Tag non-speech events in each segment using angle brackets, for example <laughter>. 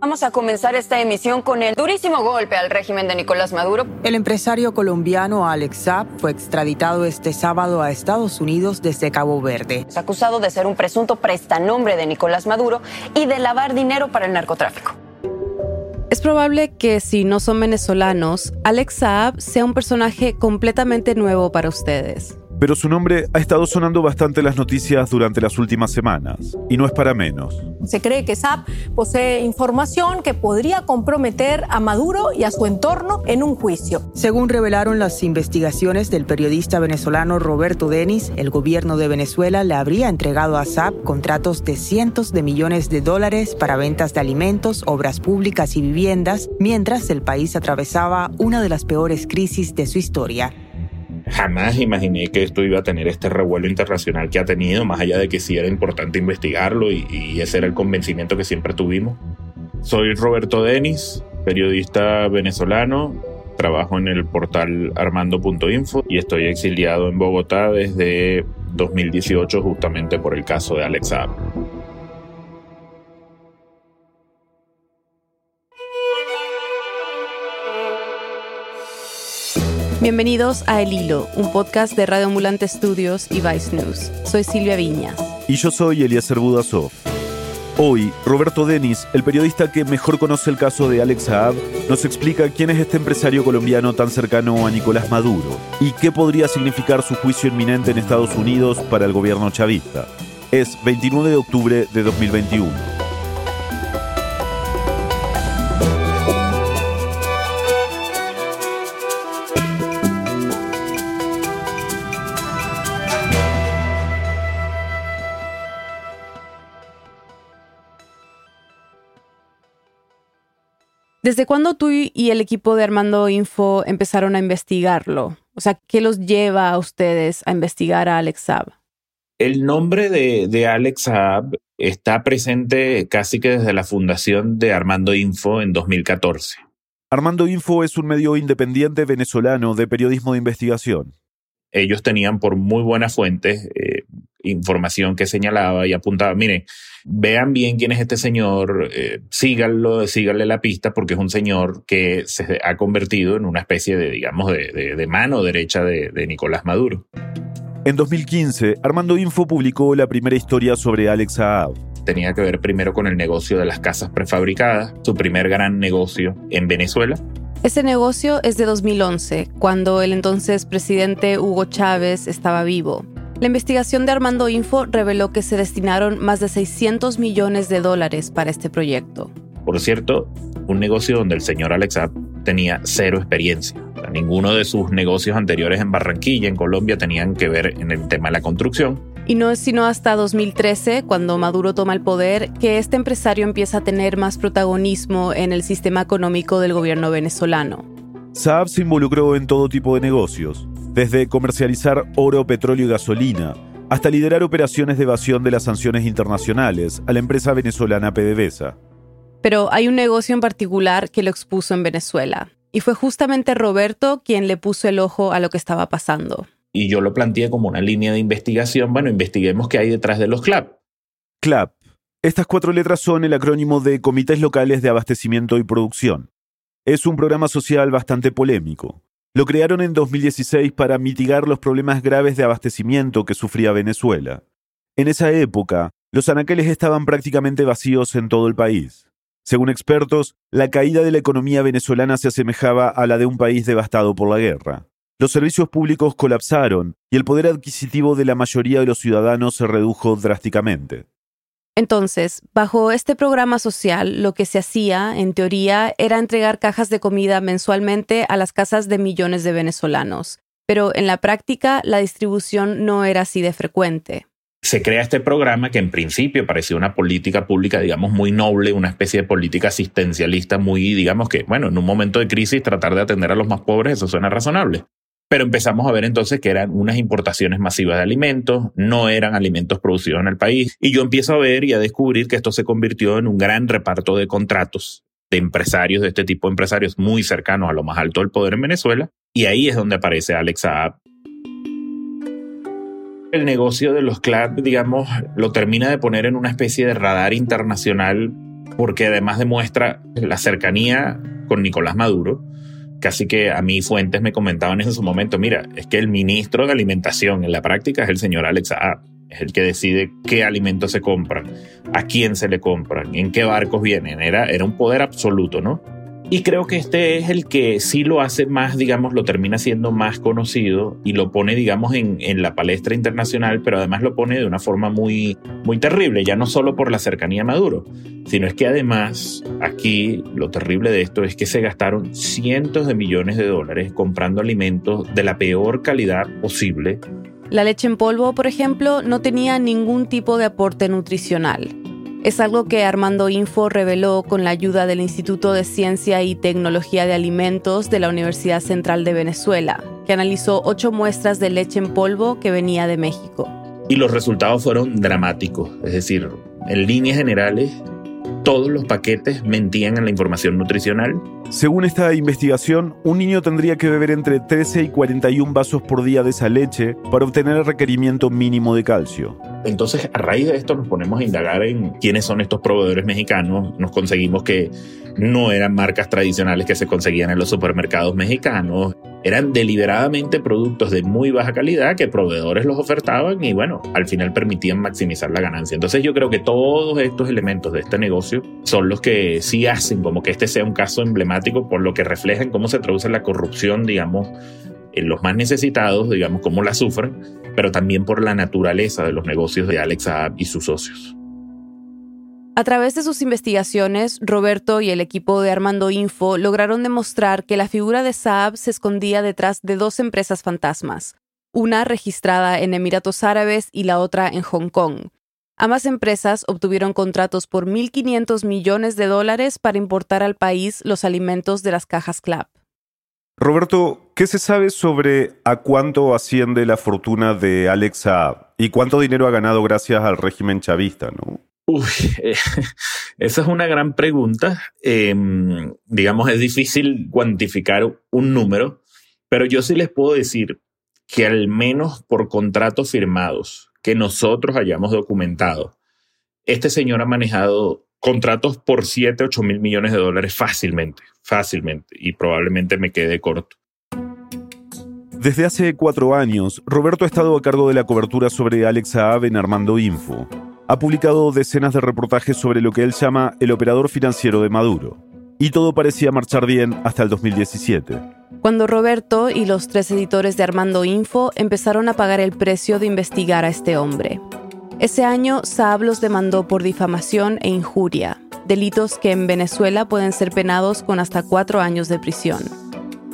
Vamos a comenzar esta emisión con el durísimo golpe al régimen de Nicolás Maduro. El empresario colombiano Alex Saab fue extraditado este sábado a Estados Unidos desde Cabo Verde. Es acusado de ser un presunto prestanombre de Nicolás Maduro y de lavar dinero para el narcotráfico. Es probable que si no son venezolanos, Alex Saab sea un personaje completamente nuevo para ustedes pero su nombre ha estado sonando bastante en las noticias durante las últimas semanas, y no es para menos. Se cree que SAP posee información que podría comprometer a Maduro y a su entorno en un juicio. Según revelaron las investigaciones del periodista venezolano Roberto Denis, el gobierno de Venezuela le habría entregado a SAP contratos de cientos de millones de dólares para ventas de alimentos, obras públicas y viviendas, mientras el país atravesaba una de las peores crisis de su historia. Jamás imaginé que esto iba a tener este revuelo internacional que ha tenido, más allá de que sí era importante investigarlo y, ese era el convencimiento que siempre tuvimos. Soy Roberto Denis, periodista venezolano, trabajo en el portal armando.info y estoy exiliado en Bogotá desde 2018 justamente por el caso de Alex Saab. Bienvenidos a El Hilo, un podcast de Radio Ambulante Studios y Vice News. Soy Silvia Viñas. Y yo soy Eliezer Budasov. Hoy, Roberto Denis, el periodista que mejor conoce el caso de Alex Saab, nos explica quién es este empresario colombiano tan cercano a Nicolás Maduro y qué podría significar su juicio inminente en Estados Unidos para el gobierno chavista. Es 29 de octubre de 2021. ¿Desde cuándo tú y el equipo de Armando Info empezaron a investigarlo? O sea, ¿qué los lleva a ustedes a investigar a Alex Saab? El nombre de, de Alex Saab está presente casi que desde la fundación de Armando Info en 2014. Armando Info es un medio independiente venezolano de periodismo de investigación. Ellos tenían por muy buenas fuentes eh, información que señalaba y apuntaba, miren, vean bien quién es este señor, eh, síganlo, síganle la pista porque es un señor que se ha convertido en una especie de, digamos, de, mano derecha de, de Nicolás Maduro. En 2015, Armando Info publicó la primera historia sobre Alex Saab. Tenía que ver primero con el negocio de las casas prefabricadas, su primer gran negocio en Venezuela. Ese negocio es de 2011, cuando el entonces presidente Hugo Chávez estaba vivo. La investigación de Armando Info reveló que se destinaron más de 600 millones de dólares para este proyecto. Por cierto, un negocio donde el señor Alexab tenía cero experiencia. ninguno de sus negocios anteriores en Barranquilla, en Colombia, tenían que ver en el tema de la construcción. Y no es sino hasta 2013, cuando Maduro toma el poder, que este empresario empieza a tener más protagonismo en el sistema económico del gobierno venezolano. Saab se involucró en todo tipo de negocios, desde comercializar oro, petróleo y gasolina, hasta liderar operaciones de evasión de las sanciones internacionales a la empresa venezolana PDVSA. Pero hay un negocio en particular que lo expuso en Venezuela, y fue justamente Roberto quien le puso el ojo a lo que estaba pasando. Y yo lo planteé como una línea de investigación, bueno, investiguemos qué hay detrás de los CLAP. CLAP. Estas cuatro letras son el acrónimo de Comités Locales de Abastecimiento y Producción. Es un programa social bastante polémico. Lo crearon en 2016 para mitigar los problemas graves de abastecimiento que sufría Venezuela. En esa época, los anaqueles estaban prácticamente vacíos en todo el país. Según expertos, la caída de la economía venezolana se asemejaba a la de un país devastado por la guerra. Los servicios públicos colapsaron y el poder adquisitivo de la mayoría de los ciudadanos se redujo drásticamente. Entonces, bajo este programa social, lo que se hacía, en teoría, era entregar cajas de comida mensualmente a las casas de millones de venezolanos. Pero en la práctica, la distribución no era así de frecuente. Se crea este programa que en principio parecía una política pública, digamos, muy noble, una especie de política asistencialista muy, digamos que, bueno, en un momento de crisis tratar de atender a los más pobres, eso suena razonable. Pero empezamos a ver entonces que eran unas importaciones masivas de alimentos, no eran alimentos producidos en el país. Y yo empiezo a ver y a descubrir que esto se convirtió en un gran reparto de contratos de empresarios, de este tipo de empresarios muy cercanos a lo más alto del poder en Venezuela. Y ahí es donde aparece Alex Saab. El negocio de los clubs, digamos, lo termina de poner en una especie de radar internacional porque además demuestra la cercanía con Nicolás Maduro. Casi que a mí fuentes me comentaban en su momento, mira, es que el ministro de alimentación en la práctica es el señor Alex es el que decide qué alimentos se compran, a quién se le compran, en qué barcos vienen, era, era un poder absoluto, ¿no? Y creo que este es el que sí lo hace más, digamos, lo termina siendo más conocido y lo pone, digamos, en, en, la palestra internacional, pero además lo pone de una forma muy, muy terrible, ya no solo por la cercanía a Maduro, sino es que además aquí lo terrible de esto es que se gastaron cientos de millones de dólares comprando alimentos de la peor calidad posible. La leche en polvo, por ejemplo, no tenía ningún tipo de aporte nutricional. Es algo que Armando Info reveló con la ayuda del Instituto de Ciencia y Tecnología de Alimentos de la Universidad Central de Venezuela, que analizó ocho muestras de leche en polvo que venía de México. Y los resultados fueron dramáticos, es decir, en líneas generales, todos los paquetes mentían en la información nutricional. Según esta investigación, un niño tendría que beber entre 13 y 41 vasos por día de esa leche para obtener el requerimiento mínimo de calcio. Entonces, a raíz de esto nos ponemos a indagar en quiénes son estos proveedores mexicanos. Nos conseguimos que no eran marcas tradicionales que se conseguían en los supermercados mexicanos. Eran deliberadamente productos de muy baja calidad que proveedores los ofertaban y bueno, al final permitían maximizar la ganancia. Entonces yo creo que todos estos elementos de este negocio son los que sí hacen como que este sea un caso emblemático por lo que reflejan cómo se traduce la corrupción, digamos, en los más necesitados, digamos, cómo la sufren, pero también por la naturaleza de los negocios de Alex Saab y sus socios. A través de sus investigaciones, Roberto y el equipo de Armando Info lograron demostrar que la figura de Saab se escondía detrás de dos empresas fantasmas, una registrada en Emiratos Árabes y la otra en Hong Kong. Ambas empresas obtuvieron contratos por 1.500 millones de dólares para importar al país los alimentos de las cajas CLAP. Roberto, ¿qué se sabe sobre a cuánto asciende la fortuna de Alex Saab y cuánto dinero ha ganado gracias al régimen chavista, no? Uy, eh, <laughs> esa es una gran pregunta. Eh, digamos, es difícil cuantificar un número, pero yo sí les puedo decir que al menos por contratos firmados que nosotros hayamos documentado, este señor ha manejado contratos por 7, 8 mil millones de dólares fácilmente, fácilmente, y probablemente me quede corto. Desde hace cuatro años, Roberto ha estado a cargo de la cobertura sobre Alex Saab en Armando Info ha publicado decenas de reportajes sobre lo que él llama el operador financiero de Maduro. Y todo parecía marchar bien hasta el 2017. Cuando Roberto y los tres editores de Armando Info empezaron a pagar el precio de investigar a este hombre. Ese año, Saab los demandó por difamación e injuria, delitos que en Venezuela pueden ser penados con hasta cuatro años de prisión.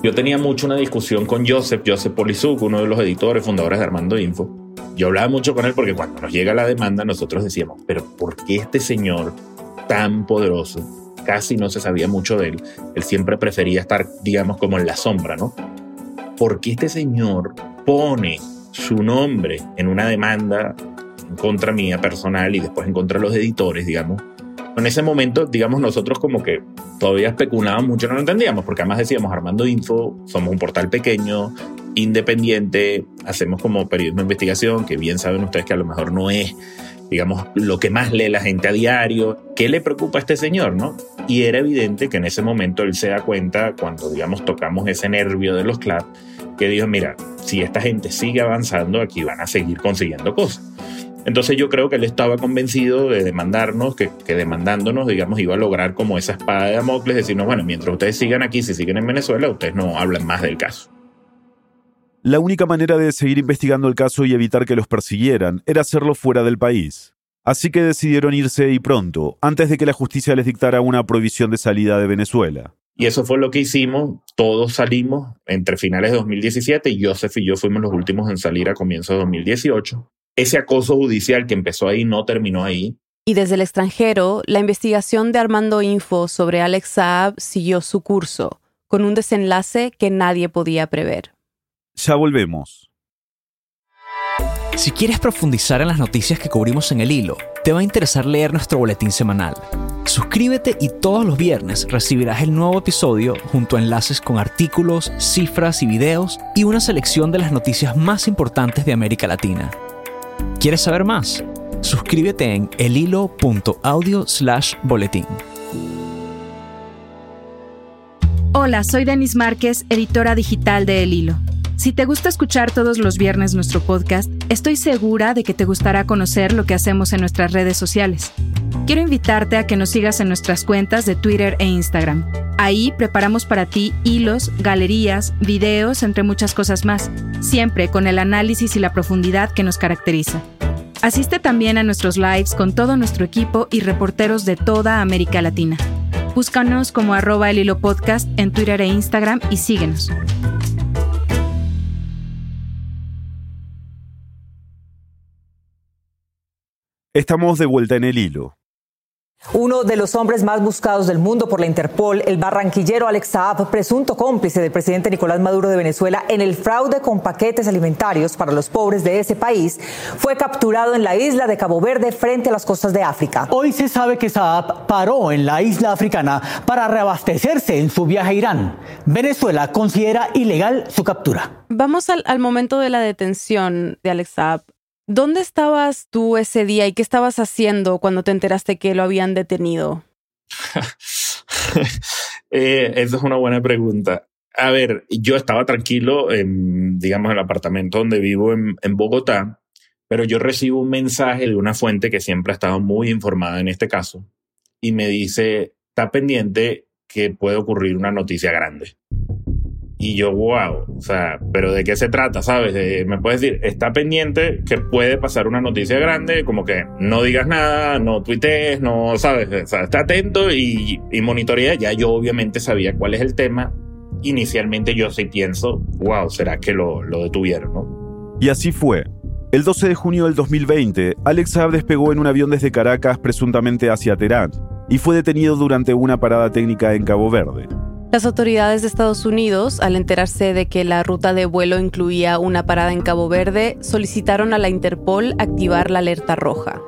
Yo tenía mucho una discusión con Joseph, Joseph Polizuk, uno de los editores fundadores de Armando Info, yo hablaba mucho con él porque cuando nos llega la demanda nosotros decíamos, pero ¿por qué este señor tan poderoso? Casi no se sabía mucho de él. Él siempre prefería estar, digamos, como en la sombra, ¿no? ¿Por qué este señor pone su nombre en una demanda en contra mía personal y después en contra de los editores, digamos? En ese momento, digamos, nosotros como que todavía especulábamos mucho, no lo entendíamos, porque además decíamos, Armando Info, somos un portal pequeño, independiente, hacemos como periodismo de investigación, que bien saben ustedes que a lo mejor no es, digamos, lo que más lee la gente a diario. ¿Qué le preocupa a este señor, no? Y era evidente que en ese momento él se da cuenta, cuando, digamos, tocamos ese nervio de los clubs, que dijo, mira, si esta gente sigue avanzando, aquí van a seguir consiguiendo cosas. Entonces yo creo que él estaba convencido de demandarnos, que, que, demandándonos, digamos, iba a lograr como esa espada de Damocles, decirnos, bueno, mientras ustedes sigan aquí, si siguen en Venezuela, ustedes no hablan más del caso. La única manera de seguir investigando el caso y evitar que los persiguieran era hacerlo fuera del país. Así que decidieron irse y pronto, antes de que la justicia les dictara una prohibición de salida de Venezuela. Y eso fue lo que hicimos. Todos salimos entre finales de 2017 y Joseph y yo fuimos los últimos en salir a comienzos de 2018. Ese acoso judicial que empezó ahí no terminó ahí. Y desde el extranjero, la investigación de Armando Info sobre Alex Saab siguió su curso, con un desenlace que nadie podía prever. Ya volvemos. Si quieres profundizar en las noticias que cubrimos en el hilo, te va a interesar leer nuestro boletín semanal. Suscríbete y todos los viernes recibirás el nuevo episodio junto a enlaces con artículos, cifras y videos y una selección de las noticias más importantes de América Latina. ¿Quieres saber más? Suscríbete en elhilo.audio slash boletín. Hola, soy Denis Márquez, editora digital de El Hilo. Si te gusta escuchar todos los viernes nuestro podcast, estoy segura de que te gustará conocer lo que hacemos en nuestras redes sociales. Quiero invitarte a que nos sigas en nuestras cuentas de Twitter e Instagram. Ahí preparamos para ti hilos, galerías, videos, entre muchas cosas más, siempre con el análisis y la profundidad que nos caracteriza. Asiste también a nuestros lives con todo nuestro equipo y reporteros de toda América Latina. Búscanos como arroba el hilo podcast en Twitter e Instagram y síguenos. Estamos de vuelta en el hilo. Uno de los hombres más buscados del mundo por la Interpol, el barranquillero Alex Saab, presunto cómplice del presidente Nicolás Maduro de Venezuela en el fraude con paquetes alimentarios para los pobres de ese país, fue capturado en la isla de Cabo Verde frente a las costas de África. Hoy se sabe que Saab paró en la isla africana para reabastecerse en su viaje a Irán. Venezuela considera ilegal su captura. Vamos al, al momento de la detención de Alex Saab. ¿Dónde estabas tú ese día y qué estabas haciendo cuando te enteraste que lo habían detenido? <laughs> eh, esa es una buena pregunta. A ver, yo estaba tranquilo, en, digamos, el apartamento donde vivo en, en Bogotá, pero yo recibo un mensaje de una fuente que siempre ha estado muy informada en este caso y me dice, está pendiente que puede ocurrir una noticia grande. Y yo, wow, o sea, pero ¿de qué se trata? ¿Sabes? me puedes decir, está pendiente que puede pasar una noticia grande, como que no digas nada, no tuitees, no, ¿sabes? O sea, está atento y, y monitorea. Ya yo obviamente sabía cuál es el tema. Inicialmente yo sí pienso, wow, ¿será que lo, lo detuvieron, no? Y así fue. El 12 de junio del 2020, Alex Saab despegó en un avión desde Caracas presuntamente hacia Teherán y fue detenido durante una parada técnica en Cabo Verde. Las autoridades de Estados Unidos, al enterarse de que la ruta de vuelo incluía una parada en Cabo Verde, solicitaron a la Interpol activar la alerta roja.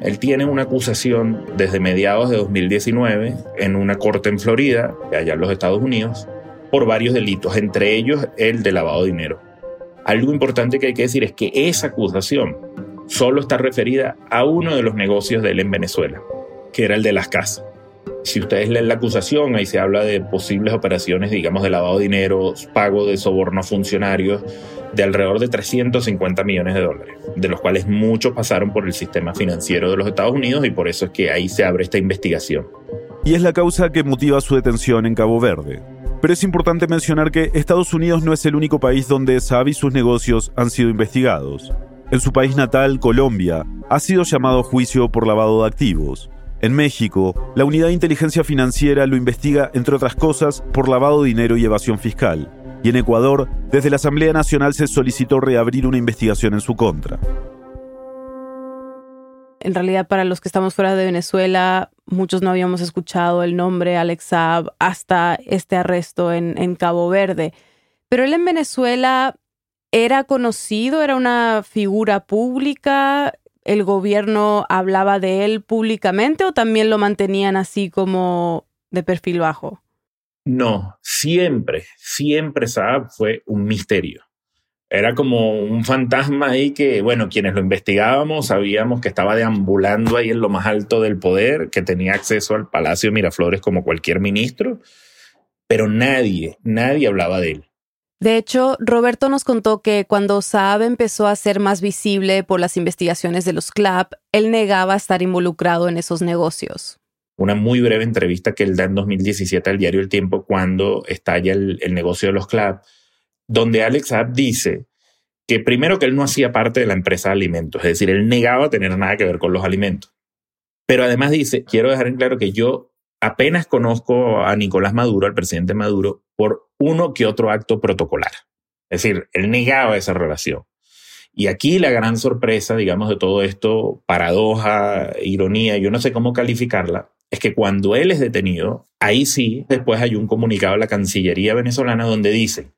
Él tiene una acusación desde mediados de 2019 en una corte en Florida, allá en los Estados Unidos, por varios delitos, entre ellos el de lavado de dinero. Algo importante que hay que decir es que esa acusación solo está referida a uno de los negocios de él en Venezuela, que era el de las casas. Si ustedes leen la acusación, ahí se habla de posibles operaciones, digamos, de lavado de dinero, pago de soborno a funcionarios, de alrededor de 350 millones de dólares, de los cuales muchos pasaron por el sistema financiero de los Estados Unidos y por eso es que ahí se abre esta investigación. Y es la causa que motiva su detención en Cabo Verde. Pero es importante mencionar que Estados Unidos no es el único país donde Saab y sus negocios han sido investigados. En su país natal, Colombia, ha sido llamado a juicio por lavado de activos. En México, la Unidad de Inteligencia Financiera lo investiga, entre otras cosas, por lavado de dinero y evasión fiscal. Y en Ecuador, desde la Asamblea Nacional se solicitó reabrir una investigación en su contra. En realidad, para los que estamos fuera de Venezuela, muchos no habíamos escuchado el nombre Alex Saab hasta este arresto en, en Cabo Verde. Pero él en Venezuela era conocido, era una figura pública, el gobierno hablaba de él públicamente o también lo mantenían así como de perfil bajo? No, siempre, siempre Saab fue un misterio. Era como un fantasma ahí que, bueno, quienes lo investigábamos sabíamos que estaba deambulando ahí en lo más alto del poder, que tenía acceso al Palacio de Miraflores como cualquier ministro, pero nadie, nadie hablaba de él. De hecho, Roberto nos contó que cuando Saab empezó a ser más visible por las investigaciones de los CLAP, él negaba estar involucrado en esos negocios. Una muy breve entrevista que él da en 2017 al diario El Tiempo cuando estalla el, el negocio de los CLAP, donde Alex Saab dice que primero que él no hacía parte de la empresa de alimentos, es decir, él negaba tener nada que ver con los alimentos. Pero además dice, quiero dejar en claro que yo apenas conozco a Nicolás Maduro, al presidente Maduro, por uno que otro acto protocolar. Es decir, él negaba esa relación. Y aquí la gran sorpresa, digamos, de todo esto, paradoja, ironía, yo no sé cómo calificarla, es que cuando él es detenido, ahí sí, después hay un comunicado de la Cancillería venezolana donde dice,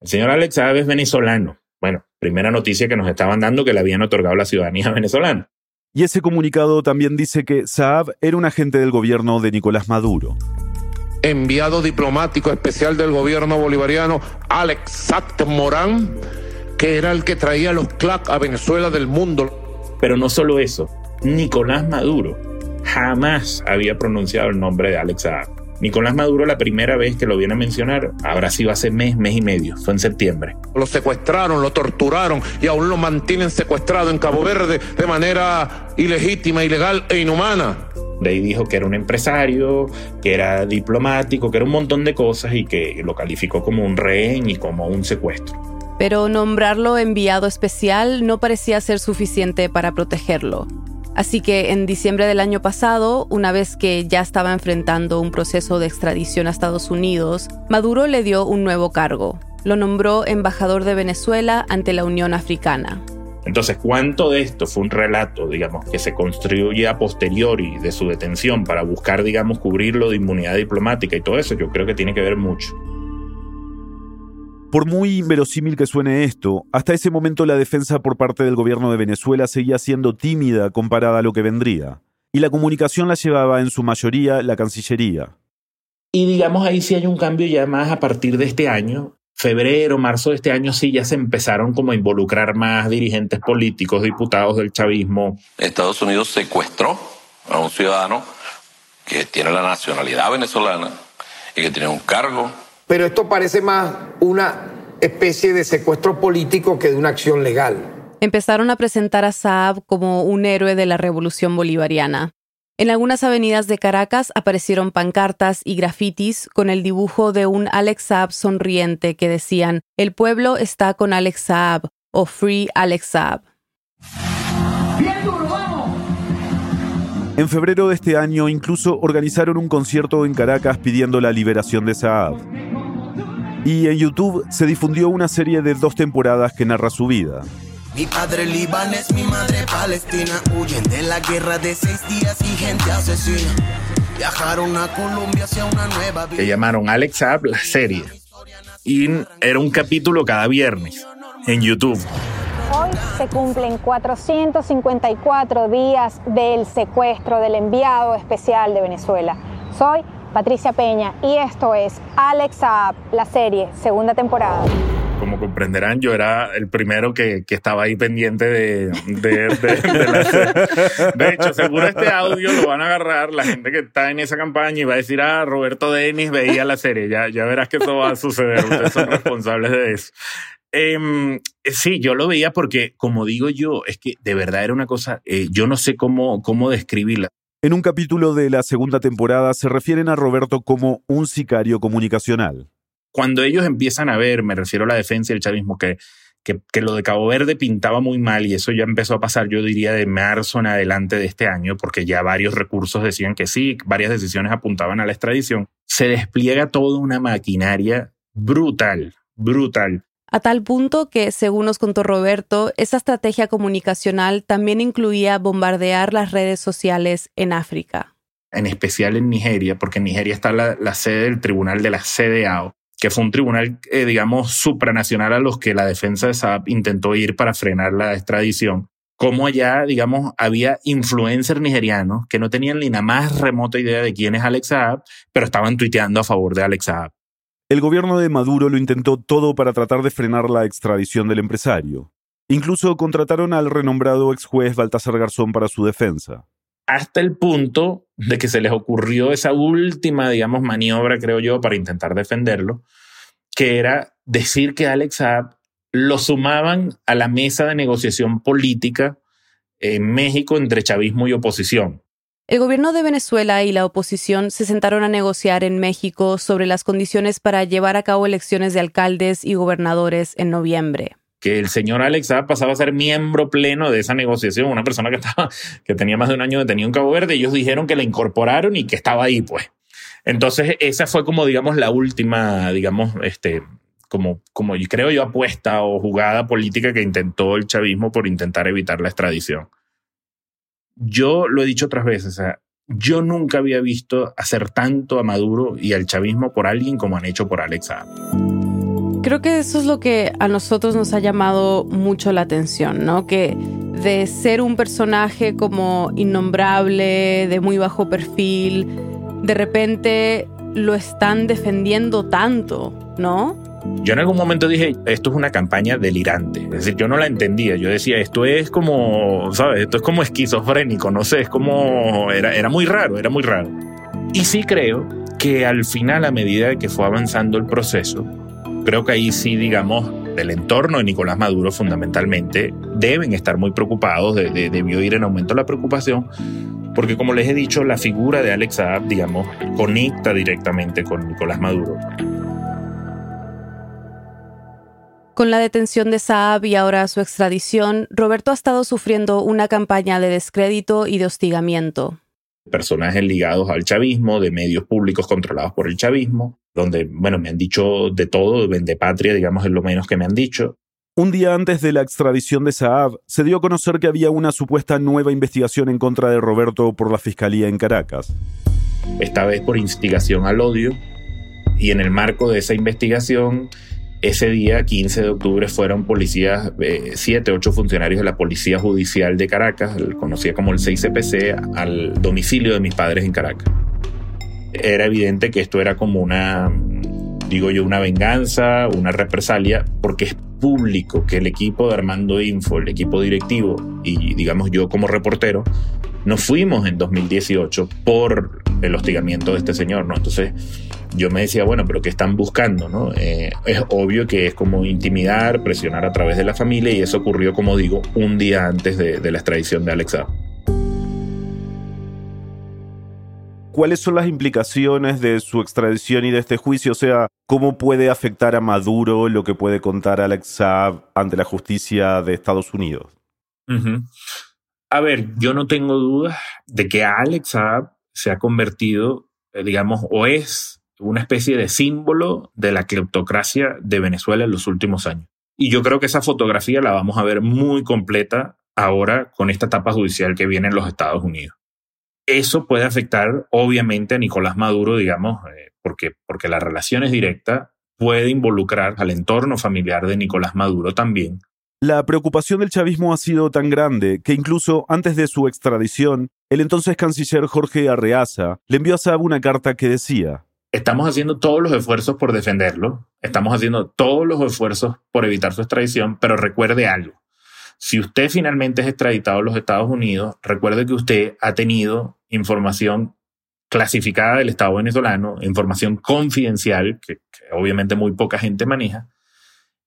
el señor Alex Saab es venezolano. Bueno, primera noticia que nos estaban dando que le habían otorgado la ciudadanía <laughs> venezolana. Y ese comunicado también dice que Saab era un agente del gobierno de Nicolás Maduro. Enviado diplomático especial del gobierno bolivariano, Alex Sact Morán, que era el que traía los CLAC a Venezuela del mundo. Pero no solo eso, Nicolás Maduro jamás había pronunciado el nombre de Alex Saab. Nicolás Maduro la primera vez que lo viene a mencionar habrá sido hace mes, mes y medio, fue en septiembre. Lo secuestraron, lo torturaron y aún lo mantienen secuestrado en Cabo Verde de manera ilegítima, ilegal e inhumana. De ahí dijo que era un empresario, que era diplomático, que era un montón de cosas y que lo calificó como un rehén y como un secuestro. Pero nombrarlo enviado especial no parecía ser suficiente para protegerlo. Así que en diciembre del año pasado, una vez que ya estaba enfrentando un proceso de extradición a Estados Unidos, Maduro le dio un nuevo cargo. Lo nombró embajador de Venezuela ante la Unión Africana. Entonces, ¿cuánto de esto fue un relato, digamos, que se construye a posteriori de su detención para buscar, digamos, cubrirlo de inmunidad diplomática y todo eso? Yo creo que tiene que ver mucho. Por muy inverosímil que suene esto, hasta ese momento la defensa por parte del gobierno de Venezuela seguía siendo tímida comparada a lo que vendría, y la comunicación la llevaba en su mayoría la Cancillería. Y digamos ahí sí hay un cambio ya más a partir de este año. Febrero, marzo de este año sí ya se empezaron como a involucrar más dirigentes políticos, diputados del chavismo. Estados Unidos secuestró a un ciudadano que tiene la nacionalidad venezolana y que tiene un cargo pero esto parece más una especie de secuestro político que de una acción legal. Empezaron a presentar a Saab como un héroe de la revolución bolivariana. En algunas avenidas de Caracas aparecieron pancartas y grafitis con el dibujo de un Alex Saab sonriente que decían El pueblo está con Alex Saab o Free Alex Saab. En febrero de este año incluso organizaron un concierto en Caracas pidiendo la liberación de Saab. Y en YouTube se difundió una serie de dos temporadas que narra su vida. Mi padre libanés, mi madre palestina, huyen de la guerra de seis días y gente asesina. Viajaron a Colombia hacia una nueva vida. Que llamaron Alex Saab la serie. Y era un capítulo cada viernes en YouTube. Hoy se cumplen 454 días del secuestro del enviado especial de Venezuela. Soy Patricia Peña y esto es Alex Saab, la serie, segunda temporada. Como comprenderán, yo era el primero que, estaba ahí pendiente de, de, la serie. De hecho, seguro este audio lo van a agarrar la gente que está en esa campaña y va a decir, ah, Roberto Denis veía la serie. Ya, ya verás que eso va a suceder. Ustedes son responsables de eso. Em, sí, yo lo veía porque, como digo yo, es que de verdad era una cosa, eh, yo no sé cómo, cómo describirla. En un capítulo de la segunda temporada se refieren a Roberto como un sicario comunicacional. Cuando ellos empiezan a ver, me refiero a la defensa del chavismo, que, que, que, lo de Cabo Verde pintaba muy mal y eso ya empezó a pasar, yo diría, de marzo en adelante de este año, porque ya varios recursos decían que sí, varias decisiones apuntaban a la extradición, se despliega toda una maquinaria brutal, brutal a tal punto que, según nos contó Roberto, esa estrategia comunicacional también incluía bombardear las redes sociales en África. En especial en Nigeria, porque en Nigeria está la, sede del tribunal de la CDAO, que fue un tribunal, eh, digamos, supranacional a los que la defensa de Saab intentó ir para frenar la extradición. Como allá, digamos, había influencers nigerianos que no tenían ni la más remota idea de quién es Alex Saab, pero estaban tuiteando a favor de Alex Saab. El gobierno de Maduro lo intentó todo para tratar de frenar la extradición del empresario. Incluso contrataron al renombrado ex juez Baltasar Garzón para su defensa. Hasta el punto de que se les ocurrió esa última, digamos, maniobra, creo yo, para intentar defenderlo, que era decir que Alex Saab lo sumaban a la mesa de negociación política en México entre chavismo y oposición. El gobierno de Venezuela y la oposición se sentaron a negociar en México sobre las condiciones para llevar a cabo elecciones de alcaldes y gobernadores en noviembre. Que el señor Alex pasaba a ser miembro pleno de esa negociación, una persona que, tenía más de un año detenido en Cabo Verde, ellos dijeron que la incorporaron y que estaba ahí, pues. Entonces, esa fue como, digamos, la última, digamos, este, como, como creo yo, apuesta o jugada política que intentó el chavismo por intentar evitar la extradición yo lo he dicho otras veces, yo nunca había visto hacer tanto a Maduro y al chavismo por alguien como han hecho por Alex Creo que eso es lo que a nosotros nos ha llamado mucho la atención, ¿no? Que de ser un personaje como innombrable, de muy bajo perfil, de repente lo están defendiendo tanto, ¿no? Yo en algún momento dije, esto es una campaña delirante. Es decir, yo no la entendía. Yo decía, esto es como, ¿sabes? Esto es como esquizofrénico, no sé, es como, era, era muy raro, era muy raro. Y sí creo que al final, a medida de que fue avanzando el proceso, creo que ahí sí, digamos, del entorno de Nicolás Maduro fundamentalmente, deben estar muy preocupados, debió ir en aumento la preocupación, porque como les he dicho, la figura de Alex Saab, digamos, conecta directamente con Nicolás Maduro. Con la detención de Saab y ahora su extradición, Roberto ha estado sufriendo una campaña de descrédito y de hostigamiento. Personajes ligados al chavismo, de medios públicos controlados por el chavismo, donde, bueno, me han dicho de todo, vende patria, digamos, es lo menos que me han dicho. Un día antes de la extradición de Saab, se dio a conocer que había una supuesta nueva investigación en contra de Roberto por la Fiscalía en Caracas. Esta vez por instigación al odio, y en el marco de esa investigación ese día, 15 de octubre, fueron policías, eh, siete, ocho funcionarios de la Policía Judicial de Caracas, conocida como el 6CPC, al domicilio de mis padres en Caracas. Era evidente que esto era como una, digo yo, una venganza, una represalia, porque es público que el equipo de Armando Info, el equipo directivo y digamos yo como reportero, nos fuimos en 2018 por el hostigamiento de este señor, ¿no? Entonces yo me decía, bueno, pero ¿qué están buscando? ¿no? Eh, es obvio que es como intimidar, presionar a través de la familia y eso ocurrió, como digo, un día antes de, la extradición de Alexa. ¿Cuáles son las implicaciones de su extradición y de este juicio? O sea, ¿cómo puede afectar a Maduro lo que puede contar Alex ante la justicia de Estados Unidos? A ver, yo no tengo dudas de que Alex se ha convertido, eh, digamos, o es una especie de símbolo de la cleptocracia de Venezuela en los últimos años. Y yo creo que esa fotografía la vamos a ver muy completa ahora con esta etapa judicial que viene en los Estados Unidos. Eso puede afectar obviamente a Nicolás Maduro, digamos, eh, porque, porque la relación es directa, puede involucrar al entorno familiar de Nicolás Maduro también. La preocupación del chavismo ha sido tan grande que incluso antes de su extradición, el entonces canciller Jorge Arreaza le envió a Saab una carta que decía, Estamos haciendo todos los esfuerzos por defenderlo, estamos haciendo todos los esfuerzos por evitar su extradición, pero recuerde algo. Si usted finalmente es extraditado a los Estados Unidos, recuerde que usted ha tenido información clasificada del Estado venezolano, información confidencial, que, obviamente muy poca gente maneja,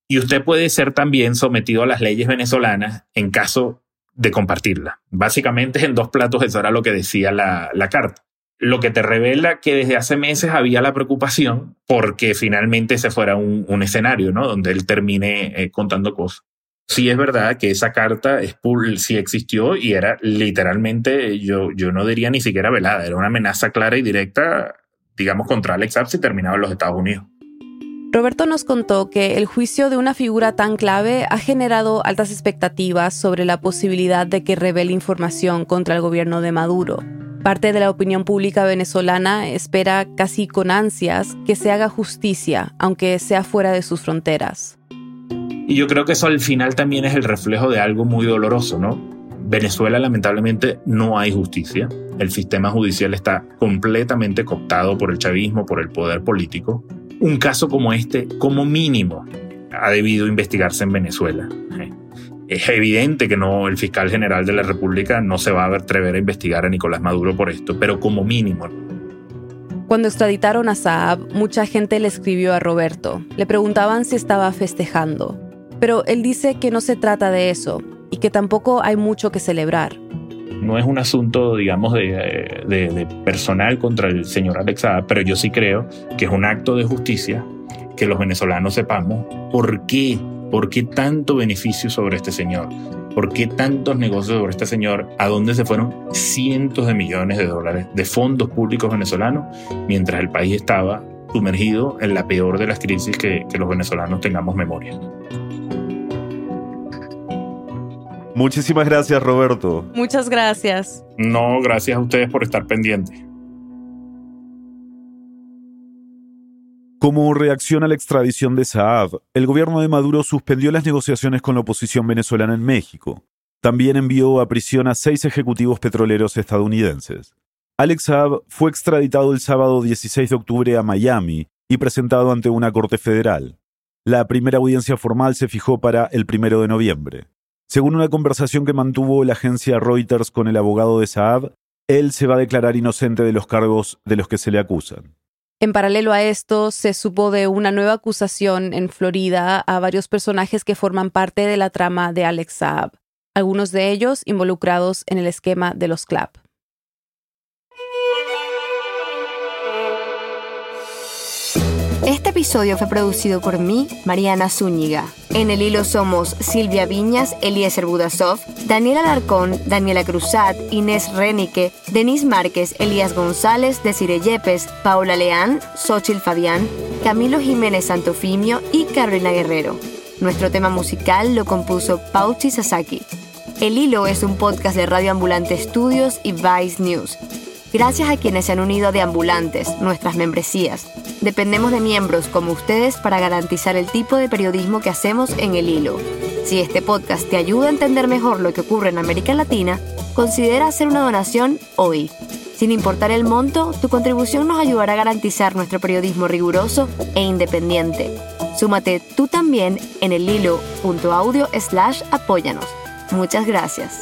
y usted puede ser también sometido a las leyes venezolanas en caso de compartirla. Básicamente en dos platos eso era lo que decía la, la carta lo que te revela que desde hace meses había la preocupación porque finalmente se fuera un, escenario, ¿no? Donde él termine eh, contando cosas. Sí es verdad que esa carta es sí existió y era literalmente, yo, yo no diría ni siquiera velada, era una amenaza clara y directa, digamos, contra Alex Saab si terminaba en los Estados Unidos. Roberto nos contó que el juicio de una figura tan clave ha generado altas expectativas sobre la posibilidad de que revele información contra el gobierno de Maduro. Parte de la opinión pública venezolana espera casi con ansias que se haga justicia, aunque sea fuera de sus fronteras. Y yo creo que eso al final también es el reflejo de algo muy doloroso, ¿no? Venezuela lamentablemente no hay justicia. El sistema judicial está completamente cooptado por el chavismo, por el poder político. Un caso como este, como mínimo, ha debido investigarse en Venezuela es evidente que no, el fiscal general de la República no se va a atrever a investigar a Nicolás Maduro por esto, pero como mínimo. Cuando extraditaron a Saab, mucha gente le escribió a Roberto. Le preguntaban si estaba festejando. Pero él dice que no se trata de eso y que tampoco hay mucho que celebrar. No es un asunto, digamos, de, personal contra el señor Alex Saab, pero yo sí creo que es un acto de justicia que los venezolanos sepamos por qué ¿Por qué tanto beneficio sobre este señor? ¿Por qué tantos negocios sobre este señor? ¿A dónde se fueron cientos de millones de dólares de fondos públicos venezolanos mientras el país estaba sumergido en la peor de las crisis que los venezolanos tengamos memoria? Muchísimas gracias, Roberto. Muchas gracias. No, gracias a ustedes por estar pendientes. Como reacción a la extradición de Saab, el gobierno de Maduro suspendió las negociaciones con la oposición venezolana en México. También envió a prisión a seis ejecutivos petroleros estadounidenses. Alex Saab fue extraditado el sábado 16 de octubre a Miami y presentado ante una corte federal. La primera audiencia formal se fijó para el primero de noviembre. Según una conversación que mantuvo la agencia Reuters con el abogado de Saab, él se va a declarar inocente de los cargos de los que se le acusan. En paralelo a esto, se supo de una nueva acusación en Florida a varios personajes que forman parte de la trama de Alex Saab, algunos de ellos involucrados en el esquema de los CLAP. Este episodio fue producido por mí, Mariana Zúñiga. En el hilo somos Silvia Viñas, Eliezer Budasov, Daniela Alarcón, Daniela Cruzat, Inés Renique, Denise Márquez, Elías González, Desire Yepes, Paula Leán, Xochil Fabián, Camilo Jiménez Santofimio y Carolina Guerrero. Nuestro tema musical lo compuso Pauchi Sasaki. El Hilo es un podcast de Radio Ambulante Estudios y Vice News. Gracias a quienes se han unido a Deambulantes, nuestras membresías. Dependemos de miembros como ustedes para garantizar el tipo de periodismo que hacemos en el hilo. Si este podcast te ayuda a entender mejor lo que ocurre en América Latina, considera hacer una donación hoy. Sin importar el monto, tu contribución nos ayudará a garantizar nuestro periodismo riguroso e independiente. Súmate tú también en el hilo.audio slash apóyanos. Muchas gracias.